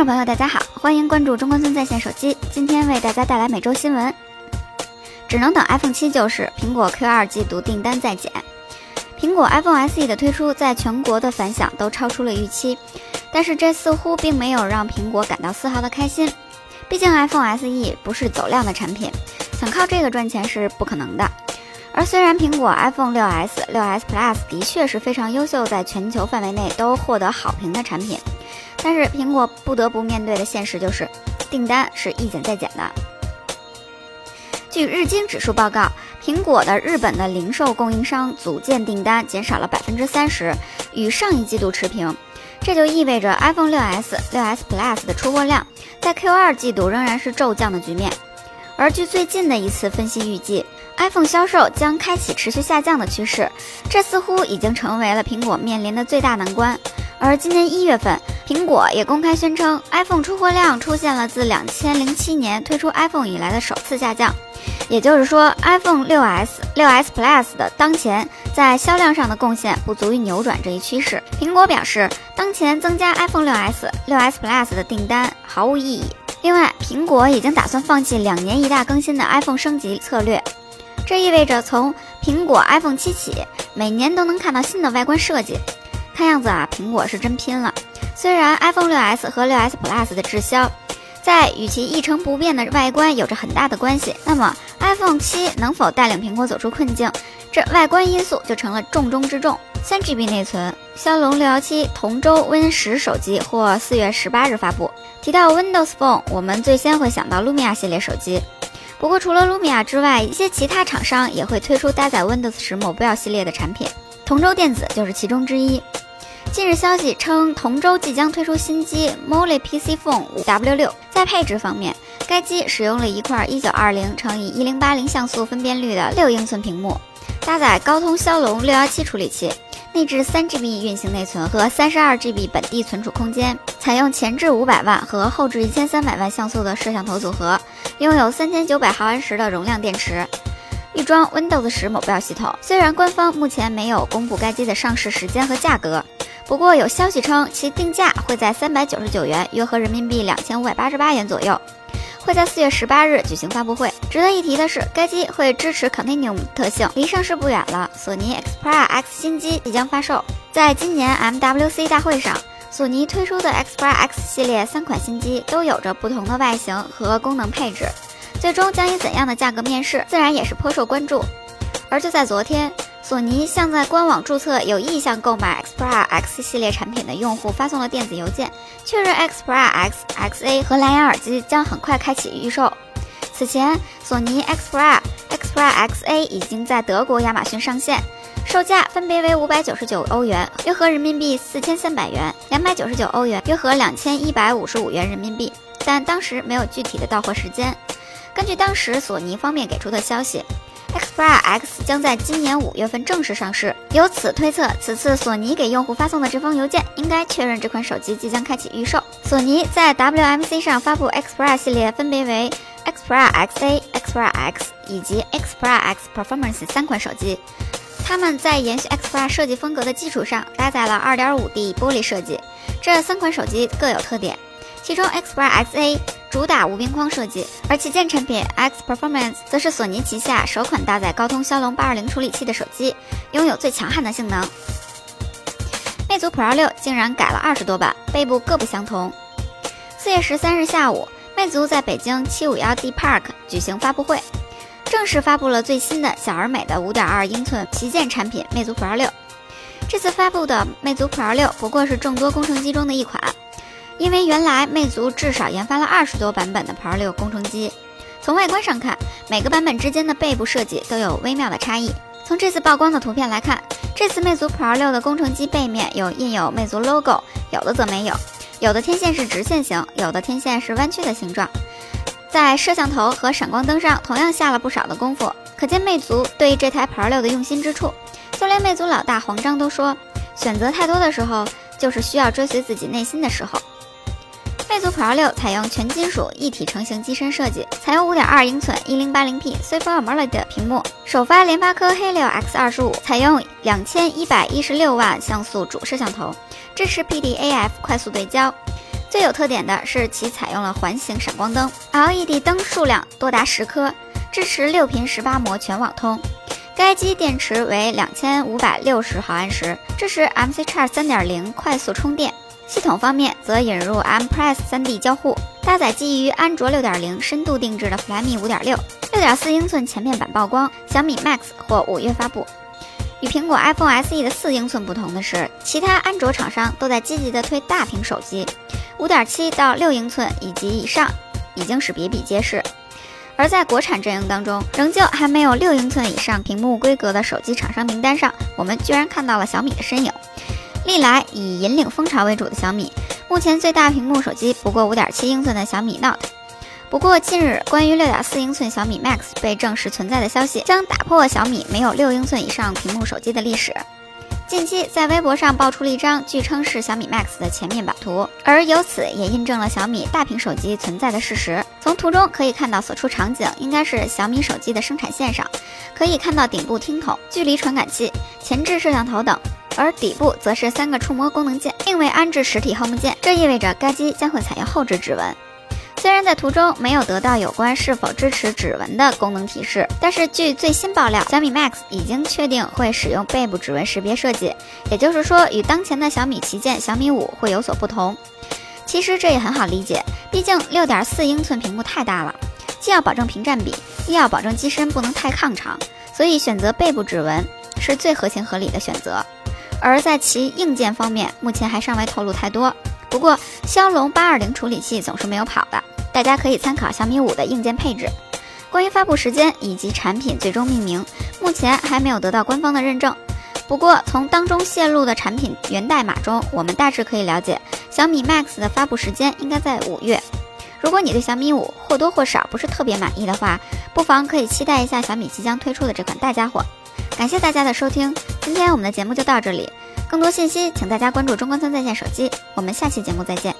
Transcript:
众朋友，大家好，欢迎关注中关村在线手机。今天为大家带来每周新闻。只能等 iPhone 七就是，苹果 Q 二季度订单再减。苹果 iPhone SE 的推出，在全国的反响都超出了预期，但是这似乎并没有让苹果感到丝毫的开心。毕竟 iPhone SE 不是走量的产品，想靠这个赚钱是不可能的。而虽然苹果 iPhone 6s、6s Plus 的确是非常优秀，在全球范围内都获得好评的产品，但是苹果不得不面对的现实就是，订单是一减再减的。据日经指数报告，苹果的日本的零售供应商组件订单减少了百分之三十，与上一季度持平。这就意味着 iPhone 6s、6s Plus 的出货量在 Q 二季度仍然是骤降的局面。而据最近的一次分析预计，iPhone 销售将开启持续下降的趋势，这似乎已经成为了苹果面临的最大难关。而今年一月份，苹果也公开宣称，iPhone 出货量出现了自两千零七年推出 iPhone 以来的首次下降。也就是说，iPhone 6s、6s Plus 的当前在销量上的贡献不足以扭转这一趋势。苹果表示，当前增加 iPhone 6s、6s Plus 的订单毫无意义。另外，苹果已经打算放弃两年一大更新的 iPhone 升级策略，这意味着从苹果 iPhone 七起，每年都能看到新的外观设计。看样子啊，苹果是真拼了。虽然 iPhone 6s 和 6s Plus 的滞销，在与其一成不变的外观有着很大的关系，那么 iPhone 七能否带领苹果走出困境，这外观因素就成了重中之重。三 GB 内存，骁龙六幺七同周 Win 十手机或四月十八日发布。提到 Windows Phone，我们最先会想到 Lumia 系列手机。不过除了 Lumia 之外，一些其他厂商也会推出搭载 Windows 十 Mobile 系列的产品，同洲电子就是其中之一。近日消息称，同洲即将推出新机 Molly PC Phone 5W 六。在配置方面，该机使用了一块一九二零乘以一零八零像素分辨率的六英寸屏幕，搭载高通骁龙六幺七处理器。内置三 GB 运行内存和三十二 GB 本地存储空间，采用前置五百万和后置一千三百万像素的摄像头组合，拥有三千九百毫安时的容量电池，预装 Windows 十某标系统。虽然官方目前没有公布该机的上市时间和价格，不过有消息称其定价会在三百九十九元，约合人民币两千五百八十八元左右。会在四月十八日举行发布会。值得一提的是，该机会支持 Continuum 特性，离上市不远了。索尼 Xperia X 新机即将发售。在今年 MWC 大会上，索尼推出的 Xperia X 系列三款新机都有着不同的外形和功能配置，最终将以怎样的价格面世，自然也是颇受关注。而就在昨天。索尼向在官网注册有意向购买 Xperia X 系列产品的用户发送了电子邮件，确认 Xperia X、XA 和蓝牙耳机将很快开启预售。此前，索尼 Xperia、Xperia XA 已经在德国亚马逊上线，售价分别为五百九十九欧元（约合人民币四千三百元）、两百九十九欧元（约合两千一百五十五元人民币），但当时没有具体的到货时间。根据当时索尼方面给出的消息。Xperia X 将在今年五月份正式上市，由此推测，此次索尼给用户发送的这封邮件应该确认这款手机即将开启预售。索尼在 WMC 上发布 Xperia 系列，分别为 Xperia XA、Xperia X 以及 Xperia X Performance 三款手机。它们在延续 Xperia 设计风格的基础上，搭载了 2.5D 玻璃设计。这三款手机各有特点，其中 Xperia XA。主打无边框设计，而旗舰产品 X Performance 则是索尼旗下首款搭载高通骁龙八二零处理器的手机，拥有最强悍的性能。魅族 Pro 六竟然改了二十多版，背部各不相同。四月十三日下午，魅族在北京七五幺 D Park 举行发布会，正式发布了最新的小而美的五点二英寸旗舰产品魅族 Pro 六。这次发布的魅族 Pro 六不过是众多工程机中的一款。因为原来魅族至少研发了二十多版本的 Pro 六工程机，从外观上看，每个版本之间的背部设计都有微妙的差异。从这次曝光的图片来看，这次魅族 Pro 六的工程机背面有印有魅族 logo，有的则没有，有的天线是直线型，有的天线是弯曲的形状。在摄像头和闪光灯上同样下了不少的功夫，可见魅族对这台 Pro 六的用心之处。就连魅族老大黄章都说，选择太多的时候，就是需要追随自己内心的时候。魅族 Pro 六采用全金属一体成型机身设计，采用5.2英寸 1080p Super AMOLED 屏幕，首发联发科黑六 X 二十五，采用2116万像素主摄像头，支持 PDAF 快速对焦。最有特点的是其采用了环形闪光灯，LED 灯数量多达十颗，支持六频十八模全网通。该机电池为两千五百六十毫安时，支持 MC Charge 三点零快速充电。系统方面则引入 M Press 3D 交互，搭载基于安卓六点零深度定制的 Flyme 五点六，六点四英寸前面板曝光。小米 Max 或五月发布。与苹果 iPhone SE 的四英寸不同的是，其他安卓厂商都在积极的推大屏手机，五点七到六英寸以及以上已经是比比皆是。而在国产阵营当中，仍旧还没有六英寸以上屏幕规格的手机厂商名单上，我们居然看到了小米的身影。历来以引领风潮为主的小米，目前最大屏幕手机不过五点七英寸的小米 Note。不过近日关于六点四英寸小米 Max 被证实存在的消息，将打破小米没有六英寸以上屏幕手机的历史。近期在微博上爆出了一张据称是小米 Max 的前面板图，而由此也印证了小米大屏手机存在的事实。从图中可以看到，所处场景应该是小米手机的生产线上，可以看到顶部听筒、距离传感器、前置摄像头等，而底部则是三个触摸功能键，并未安置实体 Home 键，这意味着该机将会采用后置指纹。虽然在图中没有得到有关是否支持指纹的功能提示，但是据最新爆料，小米 Max 已经确定会使用背部指纹识别设计，也就是说与当前的小米旗舰小米五会有所不同。其实这也很好理解，毕竟六点四英寸屏幕太大了，既要保证屏占比，又要保证机身不能太抗长，所以选择背部指纹是最合情合理的选择。而在其硬件方面，目前还尚未透露太多。不过骁龙八二零处理器总是没有跑的。大家可以参考小米五的硬件配置。关于发布时间以及产品最终命名，目前还没有得到官方的认证。不过从当中泄露的产品源代码中，我们大致可以了解，小米 Max 的发布时间应该在五月。如果你对小米五或多或少不是特别满意的话，不妨可以期待一下小米即将推出的这款大家伙。感谢大家的收听，今天我们的节目就到这里。更多信息，请大家关注中关村在线手机。我们下期节目再见。